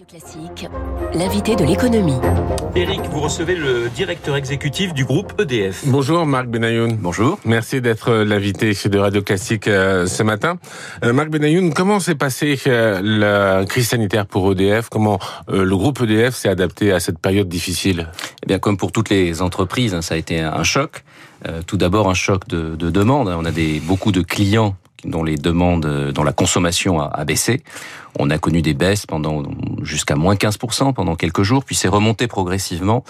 Radio Classique, l'invité de l'économie. Eric, vous recevez le directeur exécutif du groupe EDF. Bonjour Marc Benayoun. Bonjour. Merci d'être l'invité de Radio Classique euh, ce matin. Euh, Marc Benayoun, comment s'est passée euh, la crise sanitaire pour EDF Comment le groupe EDF s'est adapté à cette période difficile? Eh bien, comme pour toutes les entreprises, hein, ça a été un choc. tout d'abord un choc de, de demande. On a des, beaucoup de clients dont les demandes, euh, dont la consommation a, baissé. On a connu des baisses pendant jusqu'à moins 15% pendant quelques jours, puis c'est remonté progressivement.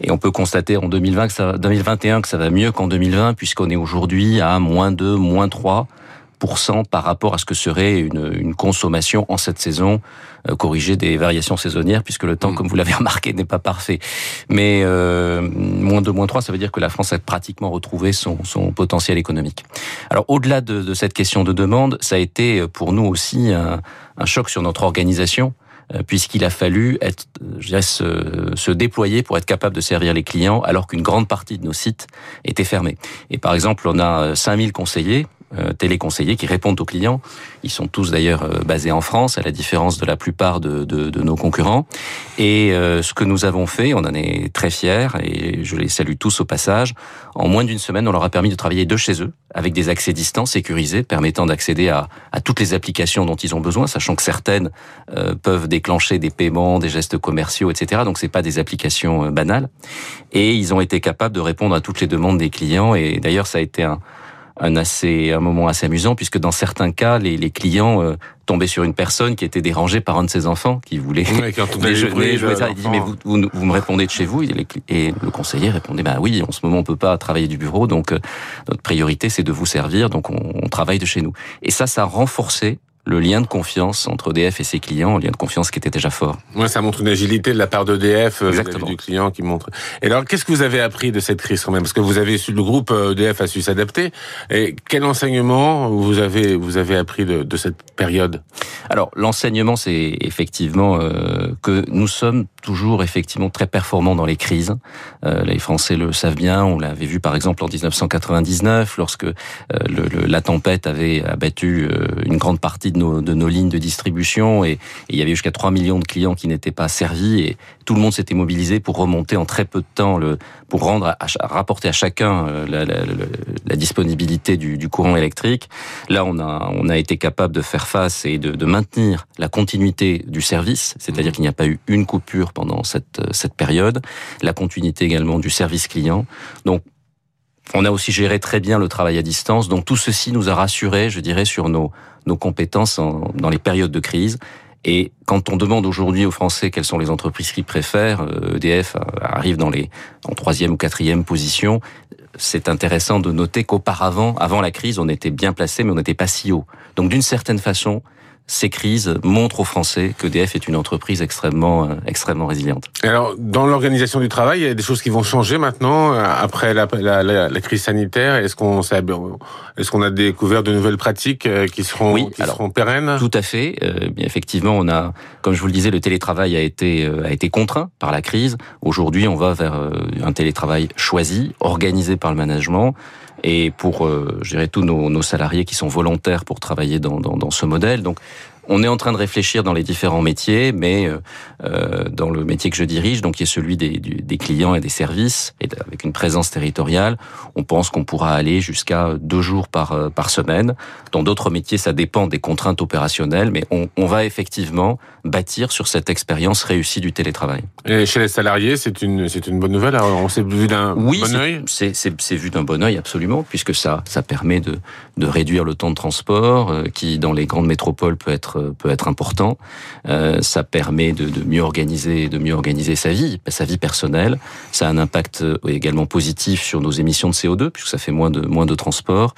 Et on peut constater en 2020 que ça, 2021 que ça va mieux qu'en 2020, puisqu'on est aujourd'hui à moins 2, moins 3 par rapport à ce que serait une, une consommation en cette saison euh, corrigée des variations saisonnières, puisque le temps, mm. comme vous l'avez remarqué, n'est pas parfait. Mais euh, moins 2, moins 3, ça veut dire que la France a pratiquement retrouvé son, son potentiel économique. Alors au-delà de, de, cette question de demande, ça a été euh, pour nous aussi un, un choc sur notre organisation euh, puisqu'il a fallu être, je dirais, se, se, déployer pour être capable de servir les clients alors qu'une grande partie de nos sites étaient fermés. Et par exemple, on a 5000 conseillers euh, téléconseillers qui répondent aux clients. Ils sont tous d'ailleurs euh, basés en France, à la différence de la plupart de, de, de nos concurrents. Et euh, ce que nous avons fait, on en est très fiers, et je les salue tous au passage, en moins d'une semaine, on leur a permis de travailler de chez eux, avec des accès distants sécurisés, permettant d'accéder à, à, toutes les applications dont ils ont besoin, sachant que certaines peuvent déclencher des paiements, des gestes commerciaux, etc. Donc c'est pas des applications banales. Et ils ont été capables de répondre à toutes les demandes des clients, et d'ailleurs ça a été un un assez un moment assez amusant puisque dans certains cas les, les clients euh, tombaient sur une personne qui était dérangée par un de ses enfants qui voulait déjeuner jouer ça il dit mais vous, vous, me répondez de chez vous. Et le conseiller répondait bah oui en ce moment on peut pas travailler du bureau donc euh, notre priorité c'est de vous servir donc on, on travaille de chez nous. Et ça ça a renforcé le lien de confiance entre EDF et ses clients, un lien de confiance qui était déjà fort. Ouais, ça montre une agilité de la part d'EDF euh, du client qui montre. Et alors, qu'est-ce que vous avez appris de cette crise quand même? Parce que vous avez su, le groupe EDF a su s'adapter. Et quel enseignement vous avez vous avez appris de, de cette période? Alors, l'enseignement, c'est effectivement euh, que nous sommes toujours effectivement très performants dans les crises. Euh, les Français le savent bien. On l'avait vu par exemple en 1999, lorsque euh, le, la tempête avait abattu euh, une grande partie de nos, de nos lignes de distribution et, il y avait jusqu'à 3 millions de clients qui n'étaient pas servis et tout le monde s'était mobilisé pour remonter en très peu de temps, le, pour rendre, à, rapporter à chacun euh, la, la, la disponibilité du, du, courant électrique. Là, on a, on a été capable de faire face et de, de maintenir la continuité du service, c'est-à-dire mmh. qu'il n'y a pas eu une coupure pendant cette, cette période, la continuité également du service client. Donc, on a aussi géré très bien le travail à distance. Donc tout ceci nous a rassurés, je dirais, sur nos, nos compétences dans les périodes de crise. Et quand on demande aujourd'hui aux Français quelles sont les entreprises qu'ils préfèrent, EDF euh, e arrive dans les en troisième ou quatrième position. C'est intéressant de noter qu'auparavant, avant la crise, on était bien placé, mais on n'était pas si haut. Donc d'une certaine façon, ces crises montrent aux Français que DF est une entreprise extrêmement, euh, extrêmement résiliente. Alors, dans l'organisation du travail, il y a des choses qui vont changer maintenant euh, après la, la, la, la crise sanitaire? Est-ce qu'on est-ce qu'on a découvert de nouvelles pratiques euh, qui seront, oui, qui seront pérennes? Tout à fait. Euh, effectivement, on a, comme je vous le disais, le télétravail a été a été contraint par la crise. Aujourd'hui, on va vers un télétravail choisi, organisé par le management et pour, euh, je dirais, tous nos, salariés qui sont volontaires pour travailler dans, dans, dans ce modèle. Donc, on est en train de réfléchir dans les différents métiers, mais euh, euh, dans le métier que je dirige, donc qui est celui des, des clients et des services, et avec une présence territoriale, on pense qu'on pourra aller jusqu'à deux jours par, euh, par semaine. Dans d'autres métiers, ça dépend des contraintes opérationnelles, mais on, on va effectivement bâtir sur cette expérience réussie du télétravail. Et chez les salariés, c'est une, c'est une bonne nouvelle? Alors, On s'est vu d'un oui, bon œil c'est, c'est, vu d'un bon œil, absolument, puisque ça, ça permet de, de réduire le temps de transport, euh, qui dans les grandes métropoles peut être peut être important. Euh, ça permet de, de, mieux organiser, de mieux organiser sa vie, sa vie personnelle. Ça a un impact euh, également positif sur nos émissions de CO2 puisque ça fait moins de moins de transport.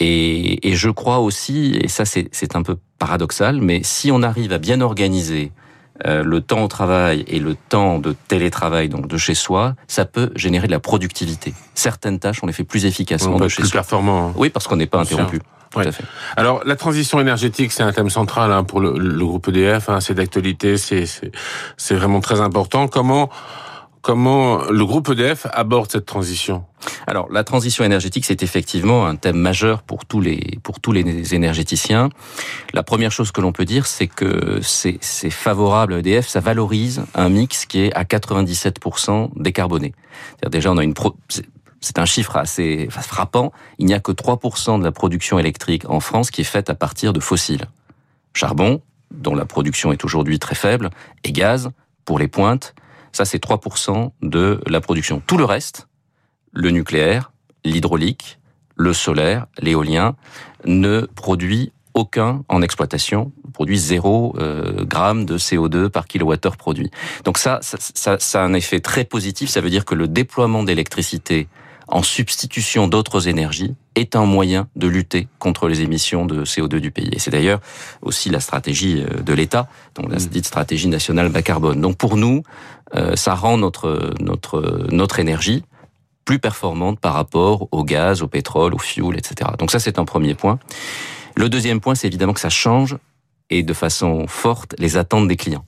Et, et je crois aussi, et ça c'est un peu paradoxal, mais si on arrive à bien organiser euh, le temps au travail et le temps de télétravail, donc de chez soi, ça peut générer de la productivité. Certaines tâches, on les fait plus efficacement on de chez plus soi. performant. Oui, parce qu'on n'est pas interrompu. Ouais. Alors la transition énergétique, c'est un thème central hein, pour le, le, groupe EDF. Hein, c'est d'actualité, c'est vraiment très important. Comment comment le groupe EDF aborde cette transition? Alors, la transition énergétique, c'est effectivement un thème majeur pour tous les pour tous les énergéticiens. La première chose que l'on peut dire, c'est que c'est favorable à EDF, ça valorise un mix qui est à 97% décarboné. Déjà, on a une c'est un chiffre assez frappant. Il n'y a que 3% de la production électrique en France qui est faite à partir de fossiles. Charbon, dont la production est aujourd'hui très faible, et gaz, pour les pointes, ça c'est 3% de la production. Tout le reste, le nucléaire, l'hydraulique, le solaire, l'éolien, ne produit aucun en exploitation, produit 0 euh, gramme de CO2 par kilowattheure produit. Donc ça, ça, ça a un effet très positif. Ça veut dire que le déploiement d'électricité en substitution d'autres énergies est un moyen de lutter contre les émissions de CO2 du pays. Et c'est d'ailleurs aussi la stratégie euh, de l'État, donc la mmh. dite stratégie nationale bas carbone. Donc pour nous, euh, ça rend notre notre notre énergie plus performante par rapport au gaz, au pétrole, au fuel, etc. Donc ça c'est un premier point. Le deuxième point, c'est évidemment que ça change et de façon forte les attentes des clients.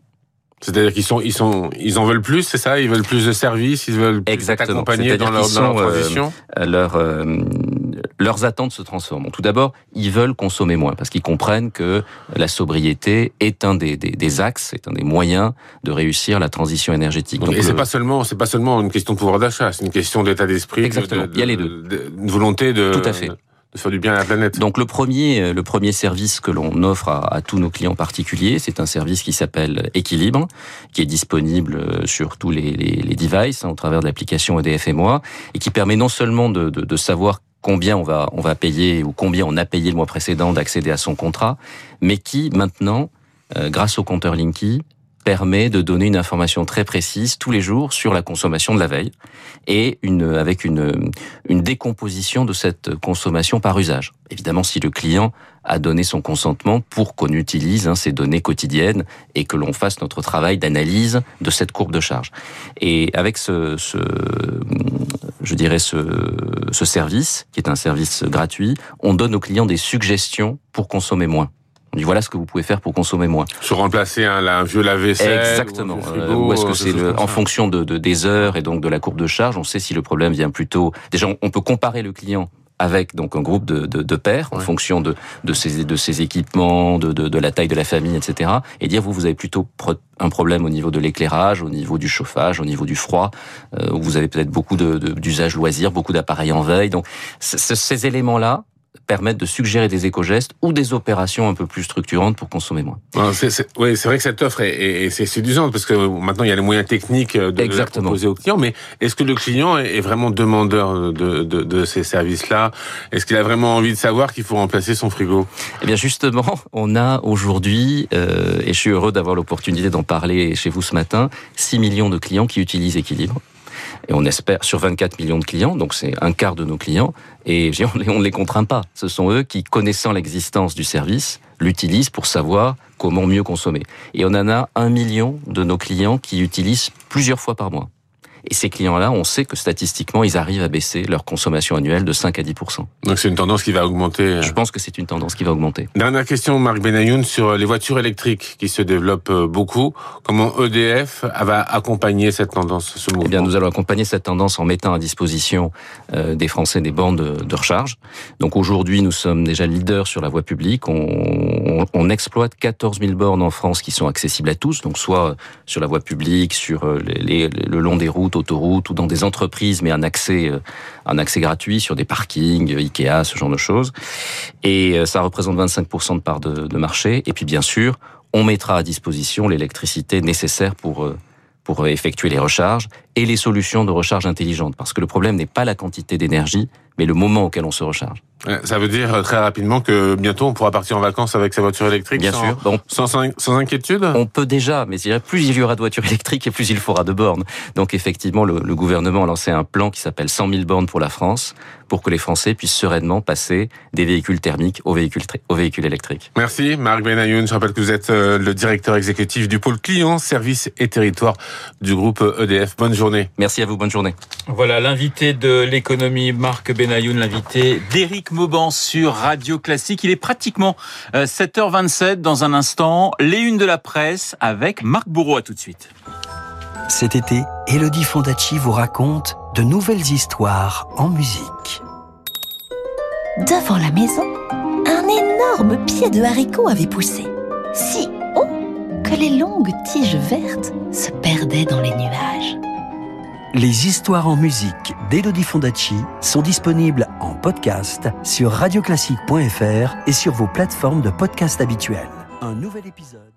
C'est-à-dire qu'ils sont, ils sont, ils en veulent plus, c'est ça? Ils veulent plus de services, ils veulent plus Exactement. accompagner dans leur, dans leur transition? Euh, leur, euh, leurs attentes se transforment. Tout d'abord, ils veulent consommer moins parce qu'ils comprennent que la sobriété est un des, des, des, axes, est un des moyens de réussir la transition énergétique. Donc, et c'est pas seulement, c'est pas seulement une question de pouvoir d'achat, c'est une question d'état d'esprit, Exactement. De, Il y a les deux. une volonté de. Tout à fait Donc le premier, euh, le premier service que l'on offre à, à, tous nos clients particuliers, c'est un service qui s'appelle Équilibre, qui est disponible euh, sur tous les, les, les devices hein, au travers de l'application EDF et moi, et qui permet non seulement de, de, de savoir combien on va, on va payer ou combien on a payé le mois précédent d'accéder à son contrat, mais qui maintenant, euh, grâce au compteur Linky, permet de donner une information très précise tous les jours sur la consommation de la veille et une, avec une, une décomposition de cette consommation par usage. Évidemment, si le client a donné son consentement pour qu'on utilise hein, ces données quotidiennes et que l'on fasse notre travail d'analyse de cette courbe de charge. Et avec ce, ce je dirais ce, ce service, qui est un service gratuit, on donne aux clients des suggestions pour consommer moins. On dit voilà ce que vous pouvez faire pour consommer moins. Se remplacer un, un vieux lave-vaisselle. Exactement. Ou, est-ce que c'est en fonction de, de, des heures et donc de la courbe de charge, on sait si le problème vient plutôt. Déjà, on peut comparer le client avec donc un groupe de, de, de pairs en fonction de, de, ses, de ses équipements, de, de, de, la taille de la famille, etc. Et dire vous vous avez plutôt un problème au niveau de l'éclairage, au niveau du chauffage, au niveau du froid, euh, vous avez peut-être beaucoup d'usages loisirs, beaucoup d'appareils en veille. Donc ces éléments-là permettre de suggérer des éco-gestes ou des opérations un peu plus structurantes pour consommer moins. oui, c'est vrai que cette offre est, est, séduisante parce que maintenant il y a les moyens techniques de, de la proposer au client. Mais est-ce que le client est vraiment demandeur de, de, de ces services-là? Est-ce qu'il a vraiment envie de savoir qu'il faut remplacer son frigo? Eh bien justement, on a aujourd'hui, euh, et je suis heureux d'avoir l'opportunité d'en parler chez vous ce matin, 6 millions de clients qui utilisent Équilibre et on espère sur 24 millions de clients, donc c'est un quart de nos clients, et on ne les contraint pas. Ce sont eux qui, connaissant l'existence du service, l'utilisent pour savoir comment mieux consommer. Et on en a un million de nos clients qui utilisent plusieurs fois par mois. Et ces clients-là, on sait que statistiquement, ils arrivent à baisser leur consommation annuelle de 5 à 10% Donc c'est une tendance qui va augmenter. Euh. Je pense que c'est une tendance qui va augmenter. Dernière question, Marc Benayoun, sur les voitures électriques qui se développent euh, beaucoup. Comment EDF va accompagner cette tendance, ce mouvement? Eh bien, nous allons accompagner cette tendance en mettant à disposition euh, des Français des bornes de, recharge. Donc aujourd'hui, nous sommes déjà leaders sur la voie publique. On, on, exploite 14 000 bornes en France qui sont accessibles à tous, donc soit sur la voie publique, sur les, le long des routes autoroutes ou dans des entreprises, mais un accès, euh, un accès gratuit sur des parkings, Ikea, ce genre de choses. Et euh, ça représente 25% de part de, de marché. Et puis bien sûr, on mettra à disposition l'électricité nécessaire pour euh, pour effectuer les recharges et les solutions de recharge intelligente. Parce que le problème n'est pas la quantité d'énergie, mais le moment auquel on se recharge. Ça veut dire euh, très rapidement que bientôt on pourra partir en vacances avec sa voiture électrique Bien sans, sûr. Bon, sans, sans, inquiétude? On peut déjà, mais plus il y aura de voitures électriques et plus il faudra de bornes. Donc effectivement, le, le gouvernement a lancé un plan qui s'appelle 100 000 bornes pour la France, pour que les Français puissent sereinement passer des véhicules thermiques aux véhicules, aux véhicules électriques. Merci Marc Benayoun. Je rappelle que vous êtes euh, le directeur exécutif du pôle client, services et territoire du groupe EDF. Bonne journée. Merci à vous, bonne journée. Voilà l'invité de l'économie, Marc Benayoun, l'invité d'Éric Mauban sur Radio Classique. Il est pratiquement 7h27 euh, dans un instant. Les unes de la presse avec Marc Bourreau. À tout de suite. Cet été, Elodie Fondacci vous raconte de nouvelles histoires en musique. Devant la maison, un énorme pied de haricot avait poussé, si haut que les longues tiges vertes se perdaient dans les nuages. Les histoires en musique d'Elodie Fondacci sont disponibles en podcast sur radioclassique.fr et sur vos plateformes de podcast habituelles. Un nouvel épisode